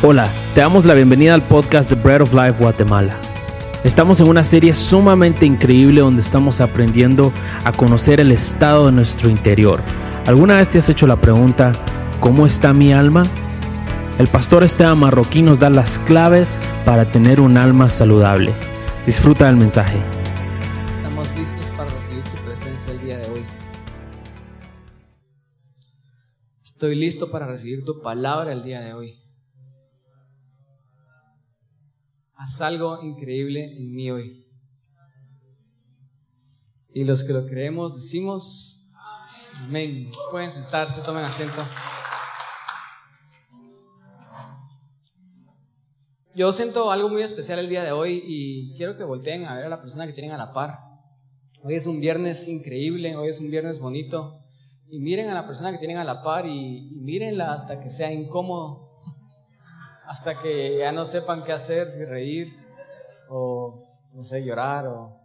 Hola, te damos la bienvenida al podcast The Bread of Life Guatemala. Estamos en una serie sumamente increíble donde estamos aprendiendo a conocer el estado de nuestro interior. ¿Alguna vez te has hecho la pregunta, ¿cómo está mi alma? El pastor Esteban Marroquín nos da las claves para tener un alma saludable. Disfruta del mensaje. Estamos listos para recibir tu presencia el día de hoy. Estoy listo para recibir tu palabra el día de hoy. Haz algo increíble en mí hoy. Y los que lo creemos decimos, amén. Pueden sentarse, tomen asiento. Yo siento algo muy especial el día de hoy y quiero que volteen a ver a la persona que tienen a la par. Hoy es un viernes increíble, hoy es un viernes bonito. Y miren a la persona que tienen a la par y, y mírenla hasta que sea incómodo hasta que ya no sepan qué hacer, si reír o, no sé, llorar o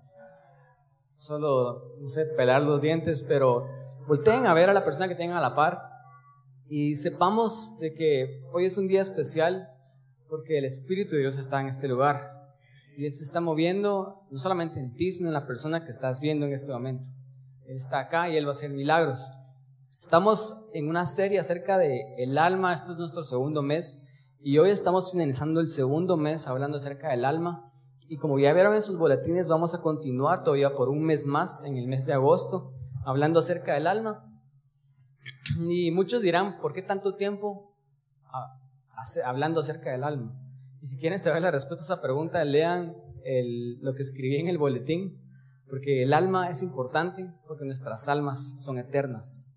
solo, no sé, pelar los dientes, pero volteen a ver a la persona que tengan a la par y sepamos de que hoy es un día especial porque el Espíritu de Dios está en este lugar y Él se está moviendo no solamente en ti, sino en la persona que estás viendo en este momento. Él está acá y Él va a hacer milagros. Estamos en una serie acerca de el alma, este es nuestro segundo mes y hoy estamos finalizando el segundo mes hablando acerca del alma. Y como ya vieron en sus boletines, vamos a continuar todavía por un mes más, en el mes de agosto, hablando acerca del alma. Y muchos dirán, ¿por qué tanto tiempo hablando acerca del alma? Y si quieren saber la respuesta a esa pregunta, lean lo que escribí en el boletín, porque el alma es importante, porque nuestras almas son eternas.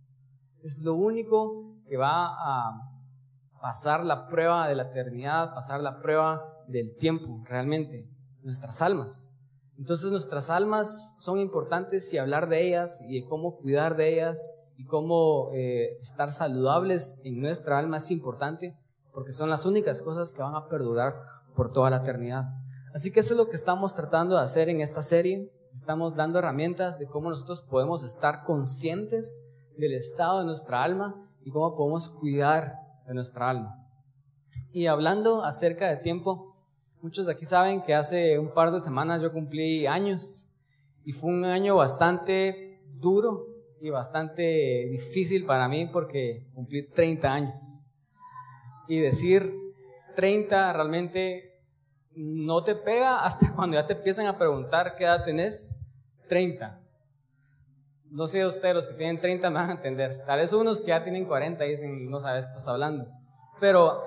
Es lo único que va a pasar la prueba de la eternidad, pasar la prueba del tiempo, realmente, nuestras almas. Entonces nuestras almas son importantes y hablar de ellas y de cómo cuidar de ellas y cómo eh, estar saludables en nuestra alma es importante porque son las únicas cosas que van a perdurar por toda la eternidad. Así que eso es lo que estamos tratando de hacer en esta serie. Estamos dando herramientas de cómo nosotros podemos estar conscientes del estado de nuestra alma y cómo podemos cuidar de nuestra alma. Y hablando acerca de tiempo, muchos de aquí saben que hace un par de semanas yo cumplí años y fue un año bastante duro y bastante difícil para mí porque cumplí 30 años. Y decir 30 realmente no te pega hasta cuando ya te empiezan a preguntar qué edad tenés. 30. No sé ustedes, los que tienen 30 me van a entender. Tal vez unos que ya tienen 40 dicen, no sabes qué estás hablando. Pero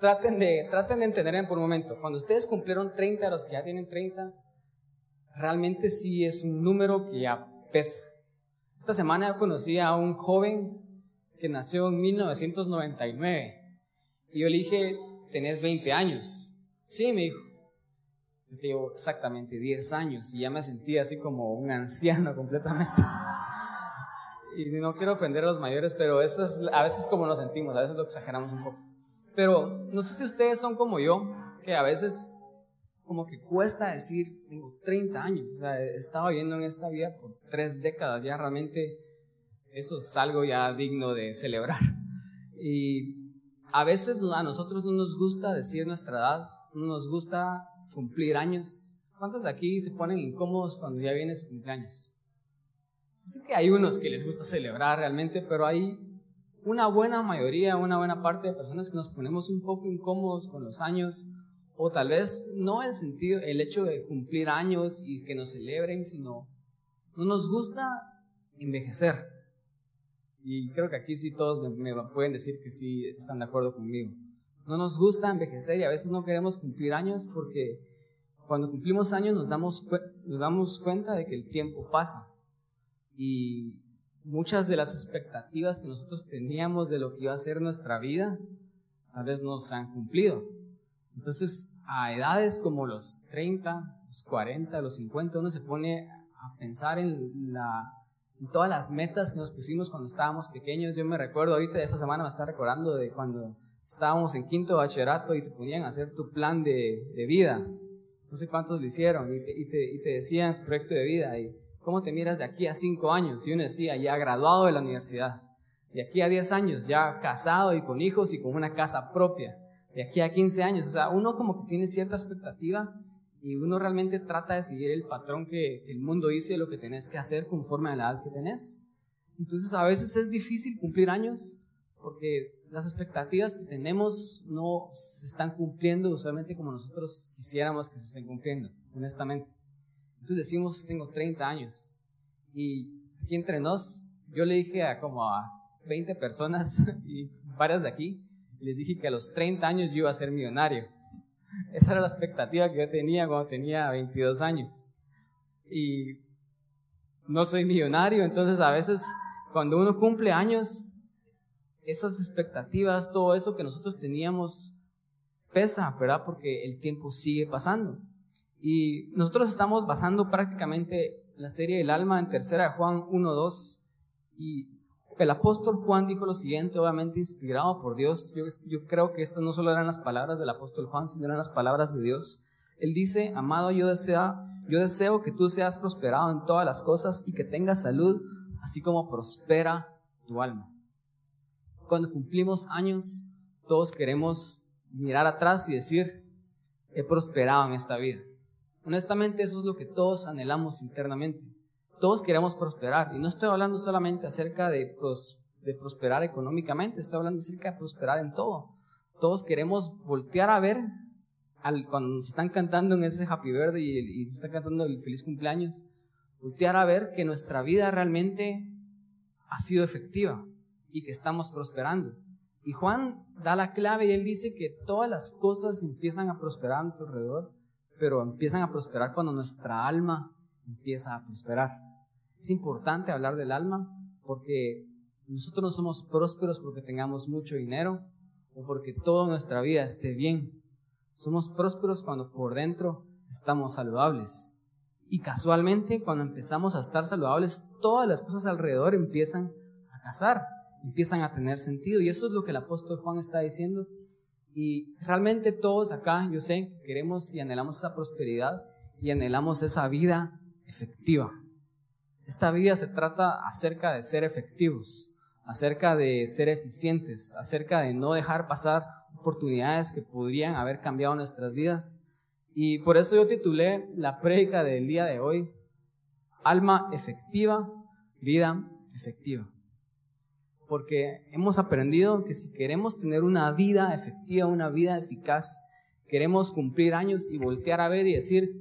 traten de, traten de entender por un momento. Cuando ustedes cumplieron 30, los que ya tienen 30, realmente sí es un número que ya pesa. Esta semana conocí a un joven que nació en 1999. Y yo le dije, tenés 20 años. Sí, me dijo. Yo tengo exactamente 10 años y ya me sentía así como un anciano completamente y no quiero ofender a los mayores, pero eso es a veces como nos sentimos, a veces lo exageramos un poco. Pero no sé si ustedes son como yo, que a veces como que cuesta decir, tengo 30 años, o sea, he estado viviendo en esta vida por tres décadas, ya realmente eso es algo ya digno de celebrar. Y a veces a nosotros no nos gusta decir nuestra edad, no nos gusta cumplir años. ¿Cuántos de aquí se ponen incómodos cuando ya viene su cumpleaños? Sé que hay unos que les gusta celebrar realmente, pero hay una buena mayoría, una buena parte de personas que nos ponemos un poco incómodos con los años, o tal vez no el sentido, el hecho de cumplir años y que nos celebren, sino no nos gusta envejecer. Y creo que aquí sí todos me, pueden decir que sí están de acuerdo conmigo. No nos gusta envejecer y a veces no queremos cumplir años porque cuando cumplimos años nos damos, nos damos cuenta de que el tiempo pasa y muchas de las expectativas que nosotros teníamos de lo que iba a ser nuestra vida, tal vez no se han cumplido. Entonces, a edades como los 30, los 40, los 50, uno se pone a pensar en, la, todas las metas que nos pusimos cuando estábamos pequeños. Yo me recuerdo ahorita, esta semana me está recordando de cuando estábamos en quinto bachillerato y te ponían hacer tu plan de, vida. No sé cuántos lo hicieron y te, y te, y te decían tu proyecto de vida. Y, ¿Cómo te miras de aquí a cinco años? Y uno decía, ya graduado de la universidad. De aquí a diez años, ya casado y con hijos y con una casa propia. de aquí a 15 años. O sea, uno como que tiene cierta expectativa y uno realmente trata de seguir el patrón que el mundo dice lo que tenés que hacer conforme a la edad que tenés. Entonces a veces es difícil cumplir años porque las expectativas que tenemos no se están cumpliendo usualmente como nosotros quisiéramos que se estén cumpliendo, honestamente. Entonces decimos, tengo 30 años. Y aquí entre nos, yo le dije a como a 20 personas y varias de aquí, les dije que a los 30 años yo iba a ser millonario. Esa era la expectativa que yo tenía cuando tenía 22 años. Y no soy millonario, entonces a veces cuando uno cumple años, esas expectativas, todo eso que nosotros teníamos pesa, ¿verdad? Porque el tiempo sigue pasando. Y nosotros estamos basando prácticamente la serie del alma en tercera Juan 1.2 y el apóstol Juan dijo lo siguiente, obviamente inspirado por Dios. Yo, yo, creo que estas no solo eran las palabras del apóstol Juan, sino eran las palabras de Dios. Él dice, amado, yo, desea, yo deseo que tú seas prosperado en todas las cosas y que tengas salud, así como prospera tu alma. Cuando cumplimos años, todos queremos mirar atrás y decir, he prosperado en esta vida. Honestamente, eso es lo que todos anhelamos internamente. Todos queremos prosperar. Y no estoy hablando solamente acerca de, prosperar económicamente, estoy hablando acerca de prosperar en todo. Todos queremos voltear a ver cuando nos están cantando en ese Happy Birthday y, y están cantando el feliz cumpleaños, voltear a ver que nuestra vida realmente ha sido efectiva y que estamos prosperando. Y Juan da la clave y él dice que todas las cosas empiezan a prosperar a nuestro alrededor, pero empiezan a prosperar cuando nuestra alma empieza a prosperar. Es importante hablar del alma porque nosotros no somos prósperos porque tengamos mucho dinero o porque toda nuestra vida esté bien. Somos prósperos cuando por dentro estamos saludables. Y casualmente, cuando empezamos a estar saludables, todas las cosas alrededor empiezan a casar, empiezan a tener sentido. Y eso es lo que el apóstol Juan está diciendo. Y realmente todos acá, yo sé, queremos y anhelamos esa prosperidad y anhelamos esa vida efectiva. Esta vida se trata acerca de ser efectivos, acerca de ser eficientes, acerca de no dejar pasar oportunidades que podrían haber cambiado nuestras vidas. Y por eso yo titulé la prédica del día de hoy, Alma efectiva, vida efectiva. Porque hemos aprendido que si queremos tener una vida efectiva, una vida eficaz, queremos cumplir años y voltear a ver y decir,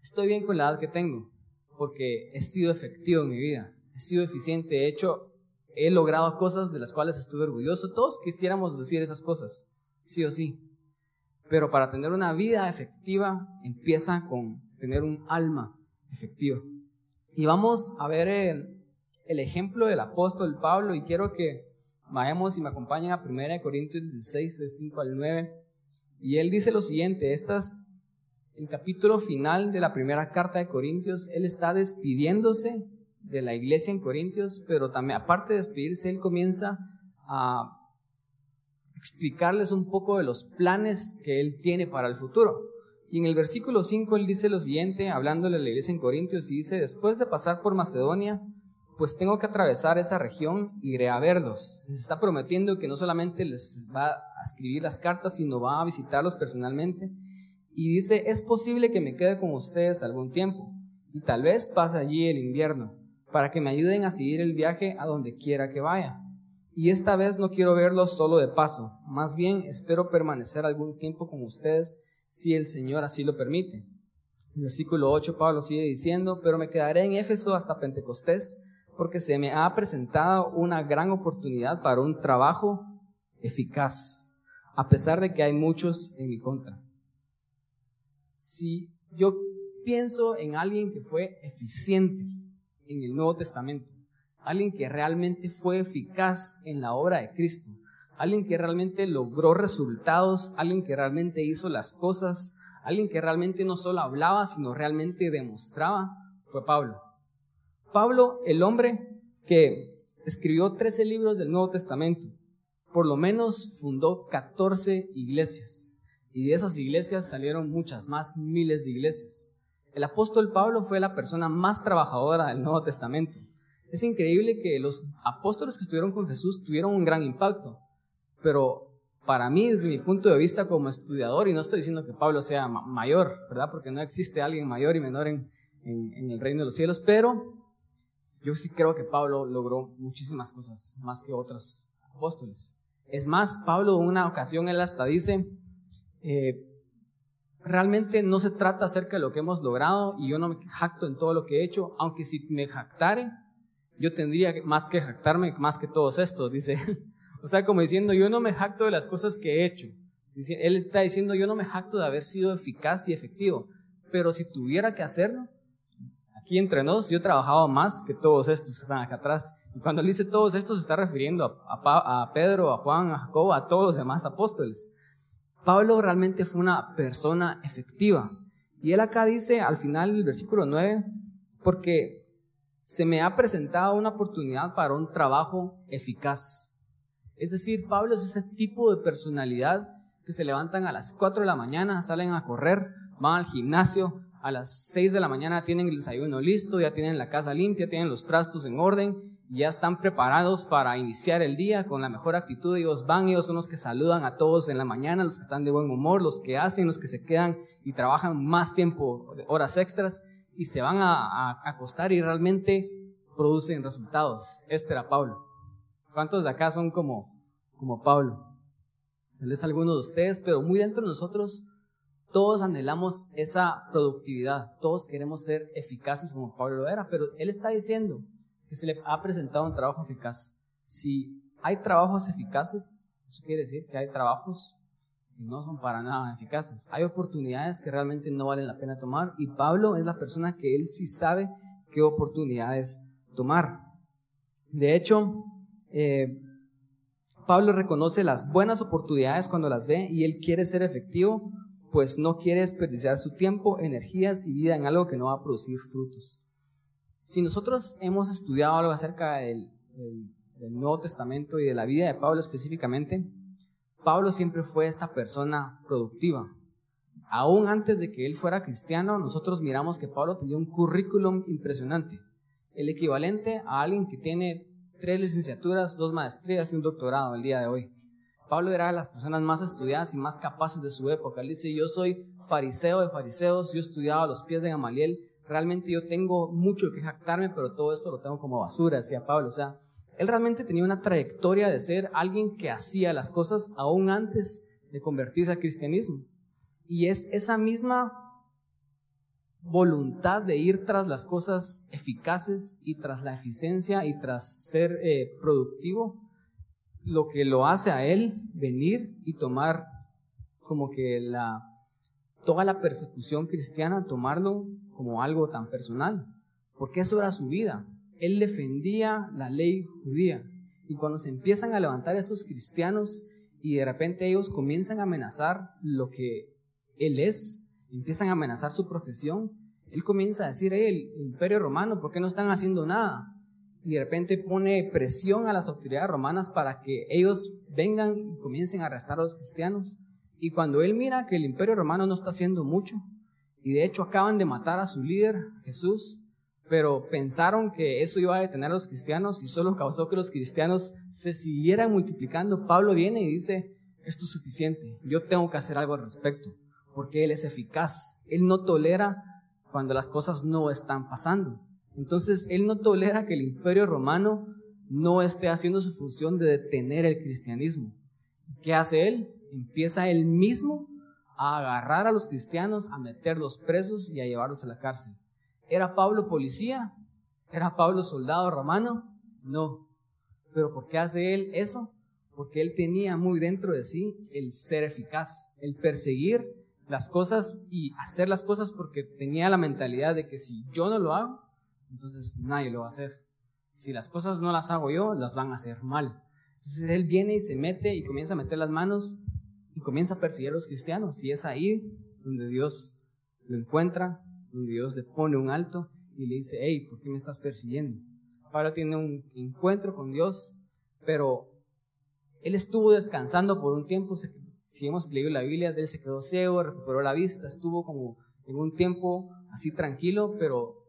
estoy bien con la edad que tengo, porque he sido efectivo en mi vida, he sido eficiente, he hecho, he logrado cosas de las cuales estuve orgulloso. Todos quisiéramos decir esas cosas, sí o sí. Pero para tener una vida efectiva empieza con tener un alma efectiva. Y vamos a ver el, el ejemplo del apóstol Pablo y quiero que vayamos y me acompañen a 1 Corintios 16, de 5 al 9. Y él dice lo siguiente, estas el capítulo final de la primera carta de Corintios, él está despidiéndose de la iglesia en Corintios, pero también aparte de despedirse, él comienza a explicarles un poco de los planes que él tiene para el futuro. Y en el versículo 5 él dice lo siguiente, hablándole a la iglesia en Corintios, y dice, después de pasar por Macedonia, pues tengo que atravesar esa región y iré a verlos. Les está prometiendo que no solamente les va a escribir las cartas, sino va a visitarlos personalmente y dice, es posible que me quede con ustedes algún tiempo y tal vez pase allí el invierno para que me ayuden a seguir el viaje a donde quiera que vaya. Y esta vez no quiero verlos solo de paso, más bien espero permanecer algún tiempo con ustedes si el Señor así lo permite. En versículo 8 Pablo sigue diciendo, pero me quedaré en Éfeso hasta Pentecostés porque se me ha presentado una gran oportunidad para un trabajo eficaz, a pesar de que hay muchos en mi contra. Si yo pienso en alguien que fue eficiente en el Nuevo Testamento, alguien que realmente fue eficaz en la obra de Cristo, alguien que realmente logró resultados, alguien que realmente hizo las cosas, alguien que realmente no solo hablaba, sino realmente demostraba, fue Pablo. Pablo, el hombre que escribió 13 libros del Nuevo Testamento, por lo menos fundó 14 iglesias. Y de esas iglesias salieron muchas más, miles de iglesias. El apóstol Pablo fue la persona más trabajadora del Nuevo Testamento. Es increíble que los apóstoles que estuvieron con Jesús tuvieron un gran impacto, pero para mí, desde mi punto de vista como estudiador, y no estoy diciendo que Pablo sea mayor, ¿verdad? Porque no existe alguien mayor y menor en, en, el reino de los cielos, pero yo sí creo que Pablo logró muchísimas cosas, más que otros apóstoles. Es más, Pablo en una ocasión él hasta dice, eh, realmente no se trata acerca de lo que hemos logrado y yo no me jacto en todo lo que he hecho, aunque si me jactare, yo tendría más que jactarme más que todos estos, dice él. O sea, como diciendo, yo no me jacto de las cosas que he hecho. Él está diciendo, yo no me jacto de haber sido eficaz y efectivo, pero si tuviera que hacerlo, aquí entre nos, yo trabajaba más que todos estos que están acá atrás. Y cuando él dice todos estos, se está refiriendo a, a Pedro, a Juan, a Jacobo, a todos los demás apóstoles. Pablo realmente fue una persona efectiva. Y él acá dice al final del versículo 9, porque se me ha presentado una oportunidad para un trabajo eficaz. Es decir, Pablo es ese tipo de personalidad que se levantan a las 4 de la mañana, salen a correr, van al gimnasio, a las 6 de la mañana tienen el desayuno listo, ya tienen la casa limpia, tienen los trastos en orden ya están preparados para iniciar el día con la mejor actitud. Ellos van, ellos son los que saludan a todos en la mañana, los que están de buen humor, los que hacen, los que se quedan y trabajan más tiempo, horas extras, y se van a, acostar y realmente producen resultados. Este era Pablo. ¿Cuántos de acá son como, como Pablo? Él es alguno de ustedes, pero muy dentro de nosotros todos anhelamos esa productividad, todos queremos ser eficaces como Pablo lo era, pero él está diciendo, que se le ha presentado un trabajo eficaz. Si hay trabajos eficaces, eso quiere decir que hay trabajos que no son para nada eficaces. Hay oportunidades que realmente no valen la pena tomar y Pablo es la persona que él sí sabe qué oportunidades tomar. De hecho, eh, Pablo reconoce las buenas oportunidades cuando las ve y él quiere ser efectivo, pues no quiere desperdiciar su tiempo, energías y vida en algo que no va a producir frutos. Si nosotros hemos estudiado algo acerca del, Nuevo Testamento y de la vida de Pablo específicamente, Pablo siempre fue esta persona productiva. Aún antes de que él fuera cristiano, nosotros miramos que Pablo tenía un currículum impresionante, el equivalente a alguien que tiene tres licenciaturas, dos maestrías y un doctorado el día de hoy. Pablo era de las personas más estudiadas y más capaces de su época. Él dice, yo soy fariseo de fariseos, yo he estudiado a los pies de Gamaliel, realmente yo tengo mucho que jactarme, pero todo esto lo tengo como basura, decía Pablo. O sea, él realmente tenía una trayectoria de ser alguien que hacía las cosas aún antes de convertirse al cristianismo. Y es esa misma voluntad de ir tras las cosas eficaces y tras la eficiencia y tras ser eh, productivo, lo que lo hace a él venir y tomar como que la, toda la persecución cristiana, tomarlo como algo tan personal, porque eso era su vida. Él defendía la ley judía. Y cuando se empiezan a levantar estos cristianos y de repente ellos comienzan a amenazar lo que él es, empiezan a amenazar su profesión, él comienza a decir, el imperio romano, ¿por qué no están haciendo nada? Y de repente pone presión a las autoridades romanas para que ellos vengan y comiencen a arrestar a los cristianos. Y cuando él mira que el imperio romano no está haciendo mucho, y de hecho acaban de matar a su líder, Jesús, pero pensaron que eso iba a detener a los cristianos y solo causó que los cristianos se siguieran multiplicando. Pablo viene y dice, esto es suficiente, yo tengo que hacer algo al respecto, porque Él es eficaz, Él no tolera cuando las cosas no están pasando. Entonces, Él no tolera que el imperio romano no esté haciendo su función de detener el cristianismo. ¿Qué hace Él? Empieza Él mismo a agarrar a los cristianos, a meterlos presos y a llevarlos a la cárcel. ¿Era Pablo policía? ¿Era Pablo soldado romano? No. ¿Pero por qué hace él eso? Porque él tenía muy dentro de sí el ser eficaz, el perseguir las cosas y hacer las cosas porque tenía la mentalidad de que si yo no lo hago, entonces nadie lo va a hacer. Si las cosas no las hago yo, las van a hacer mal. Entonces él viene y se mete y comienza a meter las manos y comienza a perseguir a los cristianos. Y es ahí donde Dios lo encuentra, donde Dios le pone un alto y le dice, hey, ¿por qué me estás persiguiendo? Pablo tiene un encuentro con Dios, pero él estuvo descansando por un tiempo. Si hemos leído la Biblia, él se quedó ciego, recuperó la vista, estuvo como en un tiempo así tranquilo, pero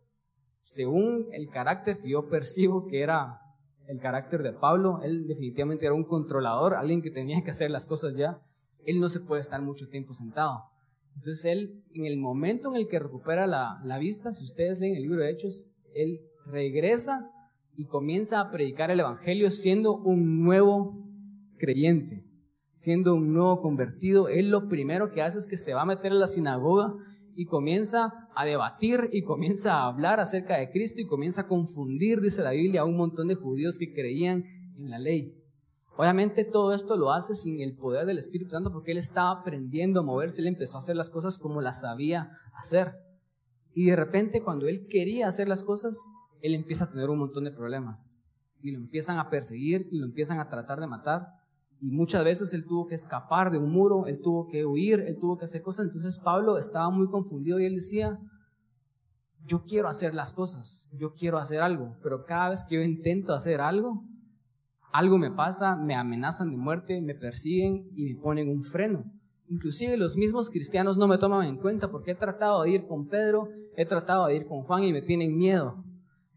según el carácter que yo percibo que era el carácter de Pablo. Él definitivamente era un controlador, alguien que tenía que hacer las cosas ya. Él no se puede estar mucho tiempo sentado. Entonces él, en el momento en el que recupera la, la vista, si ustedes leen el libro de Hechos, él regresa y comienza a predicar el Evangelio siendo un nuevo creyente, siendo un nuevo convertido. Él lo primero que hace es que se va a meter en la sinagoga y comienza a debatir y comienza a hablar acerca de Cristo y comienza a confundir, dice la Biblia, a un montón de judíos que creían en la ley. Obviamente todo esto lo hace sin el poder del Espíritu Santo porque él estaba aprendiendo a moverse, él empezó a hacer las cosas como las sabía hacer. Y de repente cuando él quería hacer las cosas, él empieza a tener un montón de problemas. Y lo empiezan a perseguir y lo empiezan a tratar de matar. Y muchas veces él tuvo que escapar de un muro, él tuvo que huir, él tuvo que hacer cosas. Entonces Pablo estaba muy confundido y él decía, yo quiero hacer las cosas, yo quiero hacer algo, pero cada vez que yo intento hacer algo, algo me pasa, me amenazan de muerte, me persiguen y me ponen un freno. Inclusive los mismos cristianos no me toman en cuenta porque he tratado de ir con Pedro, he tratado de ir con Juan y me tienen miedo.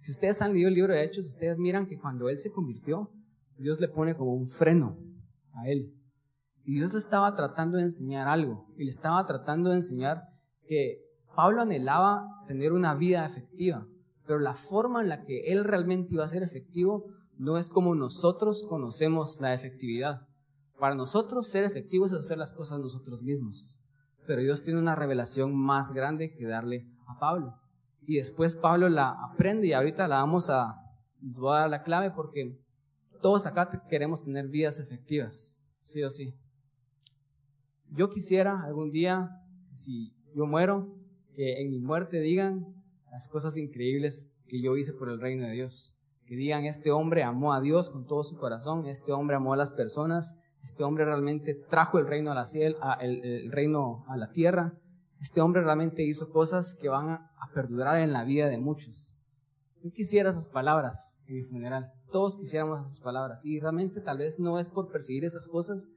Si ustedes han leído el libro de Hechos, ustedes miran que cuando él se convirtió, Dios le pone como un freno a él. Y Dios le estaba tratando de enseñar algo. Y le estaba tratando de enseñar que Pablo anhelaba tener una vida efectiva. Pero la forma en la que él realmente iba a ser efectivo no es como nosotros conocemos la efectividad. Para nosotros ser efectivos es hacer las cosas nosotros mismos. Pero Dios tiene una revelación más grande que darle a Pablo. Y después Pablo la aprende y ahorita la vamos a, voy a dar la clave porque todos acá queremos tener vidas efectivas, sí o sí. Yo quisiera algún día, si yo muero, que en mi muerte digan las cosas increíbles que yo hice por el reino de Dios. Que digan, este hombre amó a Dios con todo su corazón, este hombre amó a las personas, este hombre realmente trajo el reino a la, ciel, el, reino a la tierra, este hombre realmente hizo cosas que van a perdurar en la vida de muchos. Yo quisiera esas palabras en mi funeral. Todos quisiéramos esas palabras. Y realmente tal vez no es por perseguir esas cosas,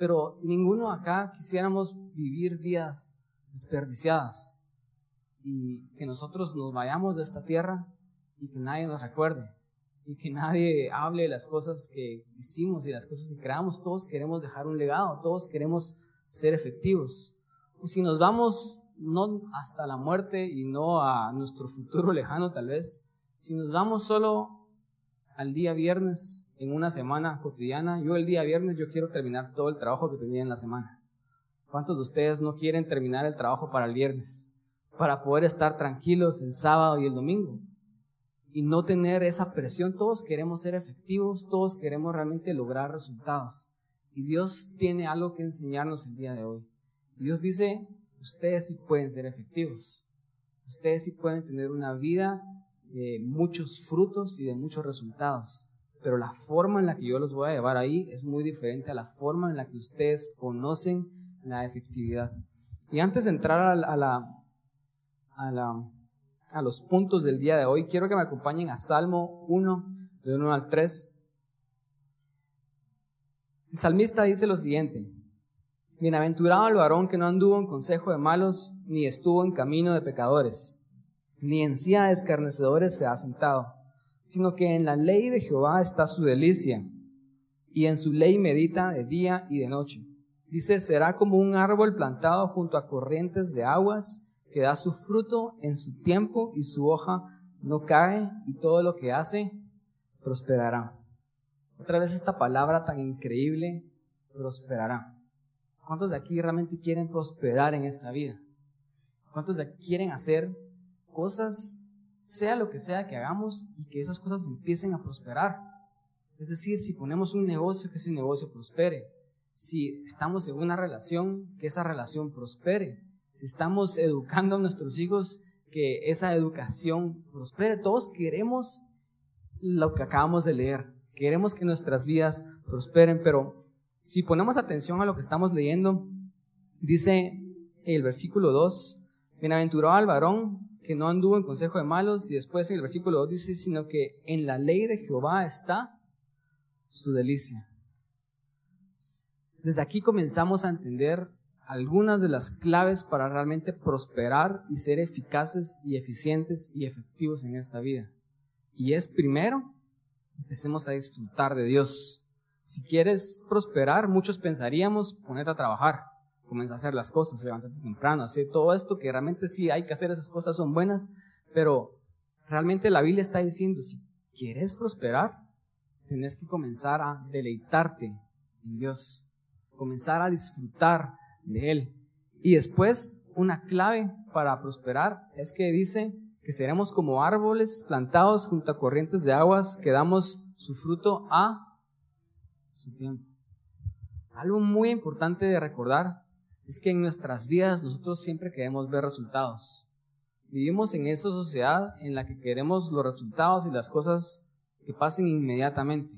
pero ninguno acá quisiéramos vivir vidas desperdiciadas y que nosotros nos vayamos de esta tierra y que nadie nos recuerde y que nadie hable de las cosas que hicimos y las cosas que creamos. Todos queremos dejar un legado, todos queremos ser efectivos. Y si nos vamos no hasta la muerte y no a nuestro futuro lejano tal vez, si nos vamos solo al día viernes en una semana cotidiana, yo el día viernes yo quiero terminar todo el trabajo que tenía en la semana. ¿Cuántos de ustedes no quieren terminar el trabajo para el viernes? Para poder estar tranquilos el sábado y el domingo. Y no tener esa presión. Todos queremos ser efectivos, todos queremos realmente lograr resultados. Y Dios tiene algo que enseñarnos el día de hoy. Dios dice, ustedes sí pueden ser efectivos. Ustedes sí pueden tener una vida muchos frutos y de muchos resultados. Pero la forma en la que yo los voy a llevar ahí es muy diferente a la forma en la que ustedes conocen la efectividad. Y antes de entrar a, la, a, la, a los puntos del día de hoy, quiero que me acompañen a Salmo 1, de 1 al 3. El salmista dice lo siguiente, Bienaventurado el varón que no anduvo en consejo de malos, ni estuvo en camino de pecadores ni en silla de escarnecedores se ha sentado, sino que en la ley de Jehová está su delicia, y en su ley medita de día y de noche. Dice, será como un árbol plantado junto a corrientes de aguas, que da su fruto en su tiempo y su hoja no cae, y todo lo que hace prosperará. Otra vez esta palabra tan increíble, prosperará. ¿Cuántos de aquí realmente quieren prosperar en esta vida? ¿Cuántos de aquí quieren hacer cosas, sea lo que sea que hagamos, y que esas cosas empiecen a prosperar. Es decir, si ponemos un negocio, que ese negocio prospere. Si estamos en una relación, que esa relación prospere. Si estamos educando a nuestros hijos, que esa educación prospere. Todos queremos lo que acabamos de leer. Queremos que nuestras vidas prosperen, pero si ponemos atención a lo que estamos leyendo, dice el versículo 2, bienaventurado al varón que no anduvo en consejo de malos, y después en el versículo 2 dice, sino que en la ley de Jehová está su delicia. Desde aquí comenzamos a entender algunas de las claves para realmente prosperar y ser eficaces y eficientes y efectivos en esta vida. Y es primero empecemos a disfrutar de Dios. Si quieres prosperar, muchos pensaríamos ponerte a trabajar, comienza a hacer las cosas, levantarte temprano, hacer todo esto que realmente sí hay que hacer, esas cosas son buenas, pero realmente la Biblia está diciendo, si quieres prosperar, tienes que comenzar a deleitarte en Dios, comenzar a disfrutar de Él. Y después, una clave para prosperar es que dice que seremos como árboles plantados junto a corrientes de aguas que damos su fruto a su tiempo. Algo muy importante de recordar es que en nuestras vidas nosotros siempre queremos ver resultados. Vivimos en esta sociedad en la que queremos los resultados y las cosas que pasen inmediatamente.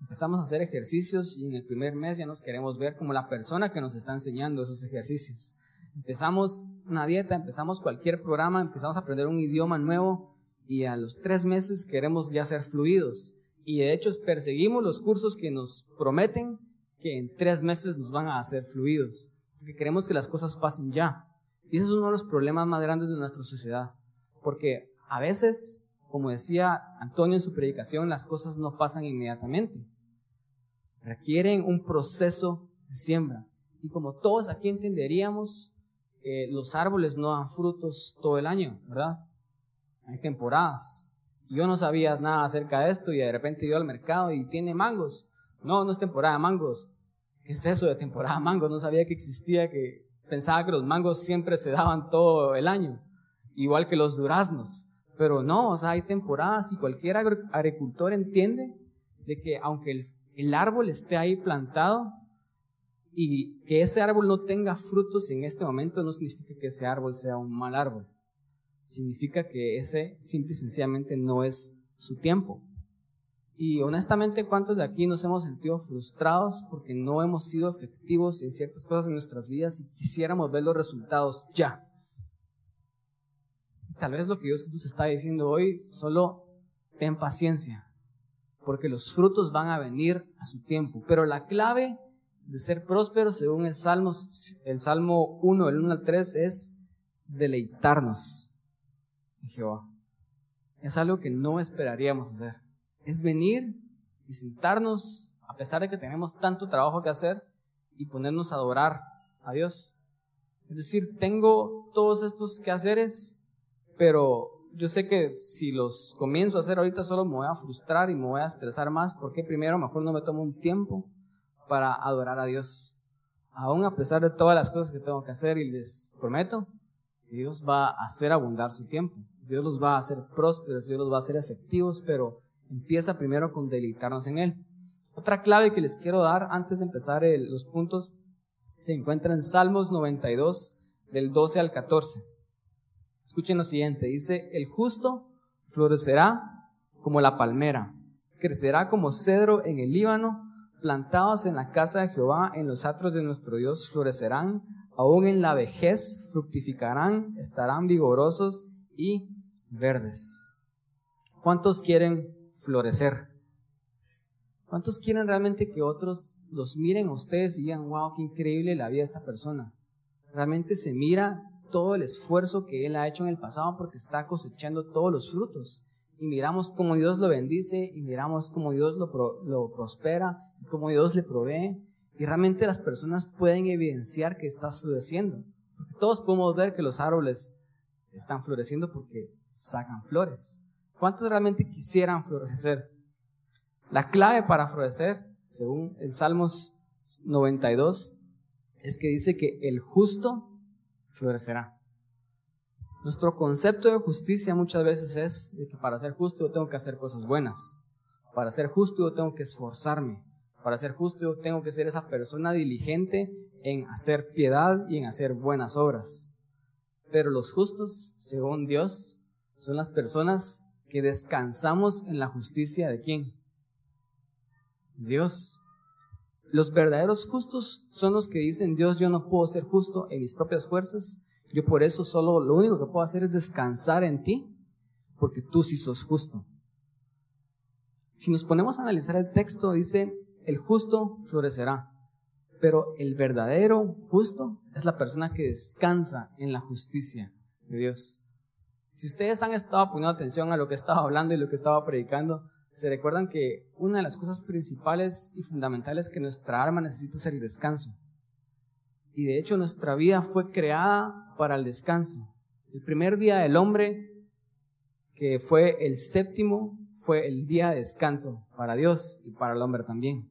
Empezamos a hacer ejercicios y en el primer mes ya nos queremos ver como la persona que nos está enseñando esos ejercicios. Empezamos una dieta, empezamos cualquier programa, empezamos a aprender un idioma nuevo y a los tres meses queremos ya ser fluidos. Y de hecho perseguimos los cursos que nos prometen que en tres meses nos van a hacer fluidos, porque queremos que las cosas pasen ya. Y ese es uno de los problemas más grandes de nuestra sociedad, porque a veces, como decía Antonio en su predicación, las cosas no pasan inmediatamente. Requieren un proceso de siembra. Y como todos aquí entenderíamos, eh, los árboles no dan frutos todo el año, ¿verdad? Hay temporadas. Yo no sabía nada acerca de esto y de repente iba al mercado y tiene mangos. No, no es temporada de mangos. ¿Qué es eso de temporada de mangos? No sabía que existía, que pensaba que los mangos siempre se daban todo el año, igual que los duraznos. Pero no, o sea, hay temporadas y cualquier agricultor entiende de que aunque el, el árbol esté ahí plantado y que ese árbol no tenga frutos en este momento, no significa que ese árbol sea un mal árbol. Significa que ese simple y sencillamente no es su tiempo. Y honestamente, ¿cuántos de aquí nos hemos sentido frustrados porque no hemos sido efectivos en ciertas cosas en nuestras vidas y quisiéramos ver los resultados ya? Tal vez lo que Dios nos está diciendo hoy, solo ten paciencia, porque los frutos van a venir a su tiempo. Pero la clave de ser próspero, según el Salmo, el Salmo 1, el 1 al 3, es deleitarnos en Jehová. Es algo que no esperaríamos hacer es venir y sentarnos, a pesar de que tenemos tanto trabajo que hacer, y ponernos a adorar a Dios. Es decir, tengo todos estos quehaceres, pero yo sé que si los comienzo a hacer ahorita solo me voy a frustrar y me voy a estresar más, porque primero mejor no me tomo un tiempo para adorar a Dios. Aún a pesar de todas las cosas que tengo que hacer, y les prometo, Dios va a hacer abundar su tiempo. Dios los va a hacer prósperos, Dios los va a hacer efectivos, pero Empieza primero con deleitarnos en Él. Otra clave que les quiero dar antes de empezar los puntos se encuentra en Salmos 92, del 12 al 14. Escuchen lo siguiente, dice, el justo florecerá como la palmera, crecerá como cedro en el Líbano, plantados en la casa de Jehová, en los atros de nuestro Dios florecerán, aún en la vejez fructificarán, estarán vigorosos y verdes. ¿Cuántos quieren florecer. ¿Cuántos quieren realmente que otros los miren a ustedes y digan, wow, qué increíble la vida de esta persona? Realmente se mira todo el esfuerzo que él ha hecho en el pasado porque está cosechando todos los frutos. Y miramos cómo Dios lo bendice y miramos cómo Dios lo, prospera y cómo Dios le provee. Y realmente las personas pueden evidenciar que estás floreciendo. Todos podemos ver que los árboles están floreciendo porque sacan flores. ¿Cuántos realmente quisieran florecer? La clave para florecer, según el Salmos 92, es que dice que el justo florecerá. Nuestro concepto de justicia muchas veces es de que para ser justo yo tengo que hacer cosas buenas. Para ser justo yo tengo que esforzarme. Para ser justo yo tengo que ser esa persona diligente en hacer piedad y en hacer buenas obras. Pero los justos, según Dios, son las personas que descansamos en la justicia de quién? Dios. Los verdaderos justos son los que dicen, Dios, yo no puedo ser justo en mis propias fuerzas, yo por eso solo lo único que puedo hacer es descansar en ti, porque tú sí sos justo. Si nos ponemos a analizar el texto, dice, el justo florecerá, pero el verdadero justo es la persona que descansa en la justicia de Dios. Si ustedes han estado poniendo atención a lo que estaba hablando y lo que estaba predicando, se recuerdan que una de las cosas principales y fundamentales que nuestra alma necesita es el descanso. Y de hecho nuestra vida fue creada para el descanso. El primer día del hombre, que fue el séptimo, fue el día de descanso para Dios y para el hombre también.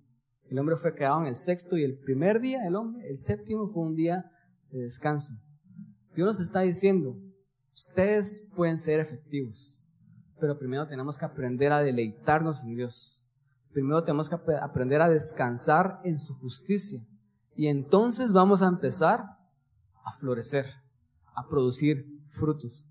El hombre fue creado en el sexto y el primer día del hombre, el séptimo, fue un día de descanso. Dios nos está diciendo, ustedes pueden ser efectivos, pero primero tenemos que aprender a deleitarnos en Dios. Primero tenemos que aprender a descansar en su justicia. Y entonces vamos a empezar a florecer, a producir frutos.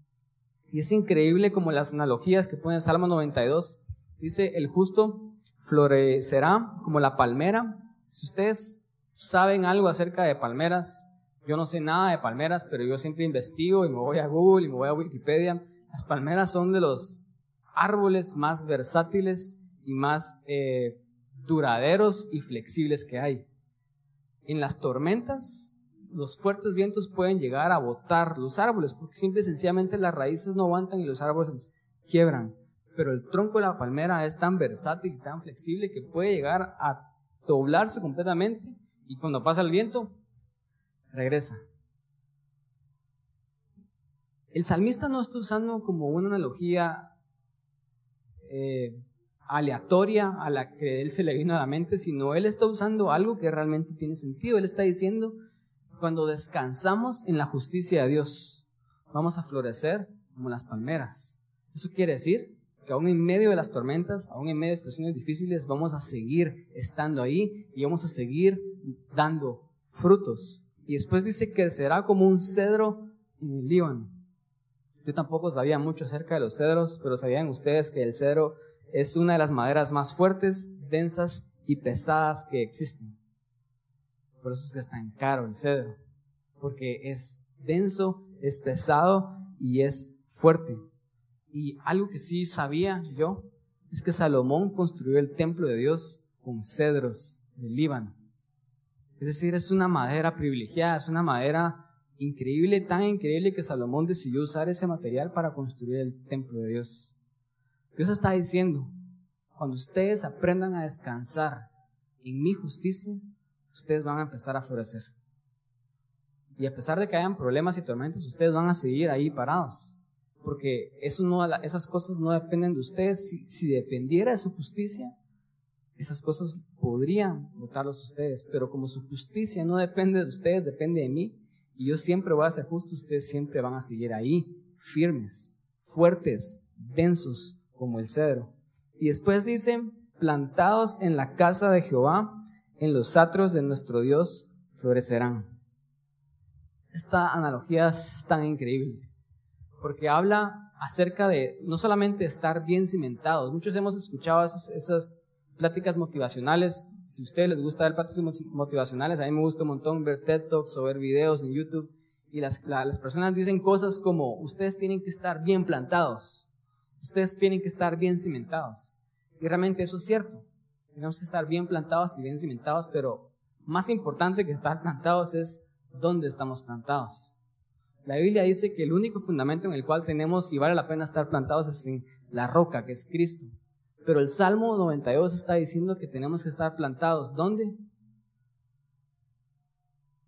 Y es increíble como las analogías que pone Salmo 92. Dice, el justo florecerá como la palmera. Si ustedes saben algo acerca de palmeras, yo no sé nada de palmeras, pero yo siempre investigo y me voy a Google y me voy a Wikipedia. Las palmeras son de los árboles más versátiles y más eh, duraderos y flexibles que hay. En las tormentas, los fuertes vientos pueden llegar a botar los árboles, porque simple y sencillamente las raíces no aguantan y los árboles quiebran. Pero el tronco de la palmera es tan versátil y tan flexible que puede llegar a doblarse completamente y cuando pasa el viento, regresa. El salmista no está usando como una analogía eh, aleatoria a la que él se le vino a la mente, sino él está usando algo que realmente tiene sentido. Él está diciendo, cuando descansamos en la justicia de Dios, vamos a florecer como las palmeras. Eso quiere decir que aún en medio de las tormentas, aún en medio de situaciones difíciles, vamos a seguir estando ahí y vamos a seguir dando frutos. Y después dice que será como un cedro en el Líbano. Yo tampoco sabía mucho acerca de los cedros, pero sabían ustedes que el cedro es una de las maderas más fuertes, densas y pesadas que existen. Por eso es que es tan caro el cedro, porque es denso, es pesado y es fuerte. Y algo que sí sabía yo es que Salomón construyó el templo de Dios con cedros del Líbano. Es decir, es una madera privilegiada, es una madera increíble, tan increíble que Salomón decidió usar ese material para construir el templo de Dios. Dios está diciendo, cuando ustedes aprendan a descansar en mi justicia, ustedes van a empezar a florecer. Y a pesar de que hayan problemas y tormentas, ustedes van a seguir ahí parados. Porque esas cosas no dependen de ustedes. Si dependiera de su justicia, esas cosas podrían votarlos ustedes. Pero como su justicia no depende de ustedes, depende de mí, y yo siempre voy a ser justo, ustedes siempre van a seguir ahí, firmes, fuertes, densos como el cedro. Y después dice, plantados en la casa de Jehová, en los atros de nuestro Dios florecerán. Esta analogía es tan increíble, porque habla acerca de no solamente estar bien cimentados, muchos hemos escuchado esas pláticas motivacionales si a ustedes les gusta ver pláticas motivacionales, a mí me gusta un montón ver TED Talks o ver videos en YouTube. Y las, las personas dicen cosas como, ustedes tienen que estar bien plantados, ustedes tienen que estar bien cimentados. Y realmente eso es cierto. Tenemos que estar bien plantados y bien cimentados, pero más importante que estar plantados es dónde estamos plantados. La Biblia dice que el único fundamento en el cual tenemos y vale la pena estar plantados es en la roca, que es Cristo. Pero el Salmo 92 está diciendo que tenemos que estar plantados. ¿Dónde?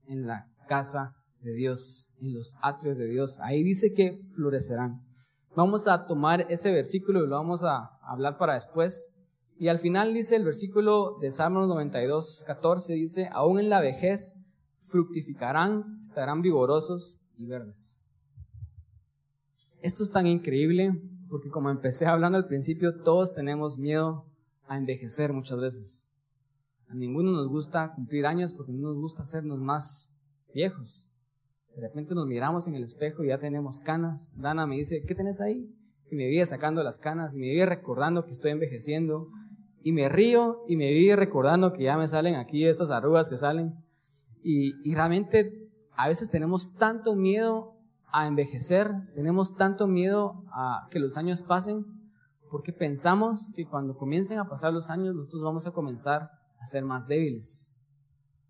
En la casa de Dios, en los atrios de Dios. Ahí dice que florecerán. Vamos a tomar ese versículo y lo vamos a hablar para después. Y al final dice el versículo de Salmo 92, 14, dice, aún en la vejez fructificarán, estarán vigorosos y verdes. Esto es tan increíble porque como empecé hablando al principio, todos tenemos miedo a envejecer muchas veces. A ninguno nos gusta cumplir años porque no nos gusta hacernos más viejos. De repente nos miramos en el espejo y ya tenemos canas. Dana me dice, ¿qué tenés ahí? Y me vive sacando las canas y me vive recordando que estoy envejeciendo. Y me río y me vive recordando que ya me salen aquí estas arrugas que salen. Y, y realmente a veces tenemos tanto miedo a envejecer, tenemos tanto miedo a que los años pasen, porque pensamos que cuando comiencen a pasar los años nosotros vamos a comenzar a ser más débiles,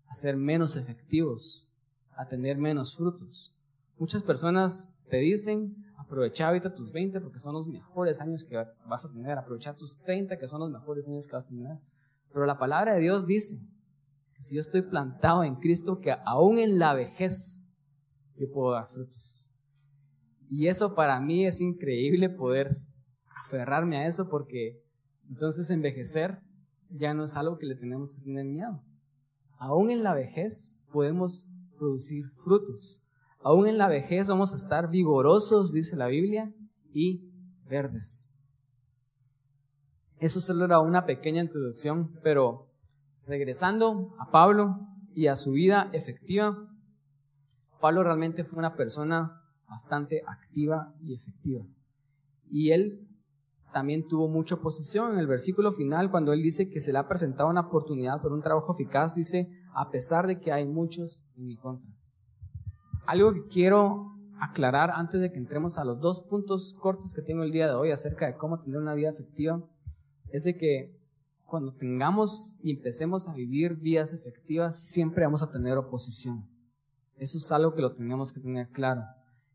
a ser menos efectivos, a tener menos frutos. Muchas personas te dicen, aprovecha ahorita tus 20 porque son los mejores años que vas a tener, aprovecha tus 30 que son los mejores años que vas a tener. Pero la palabra de Dios dice que si yo estoy plantado en Cristo, que aún en la vejez yo puedo dar frutos. Y eso para mí es increíble poder aferrarme a eso porque entonces envejecer ya no es algo que le tenemos que tener miedo. Aún en la vejez podemos producir frutos. Aún en la vejez vamos a estar vigorosos, dice la Biblia, y verdes. Eso solo era una pequeña introducción, pero regresando a Pablo y a su vida efectiva, Pablo realmente fue una persona bastante activa y efectiva. Y él también tuvo mucha oposición. En el versículo final, cuando él dice que se le ha presentado una oportunidad por un trabajo eficaz, dice, a pesar de que hay muchos en mi contra. Algo que quiero aclarar antes de que entremos a los dos puntos cortos que tengo el día de hoy acerca de cómo tener una vida efectiva, es de que cuando tengamos y empecemos a vivir vidas efectivas, siempre vamos a tener oposición. Eso es algo que lo tenemos que tener claro.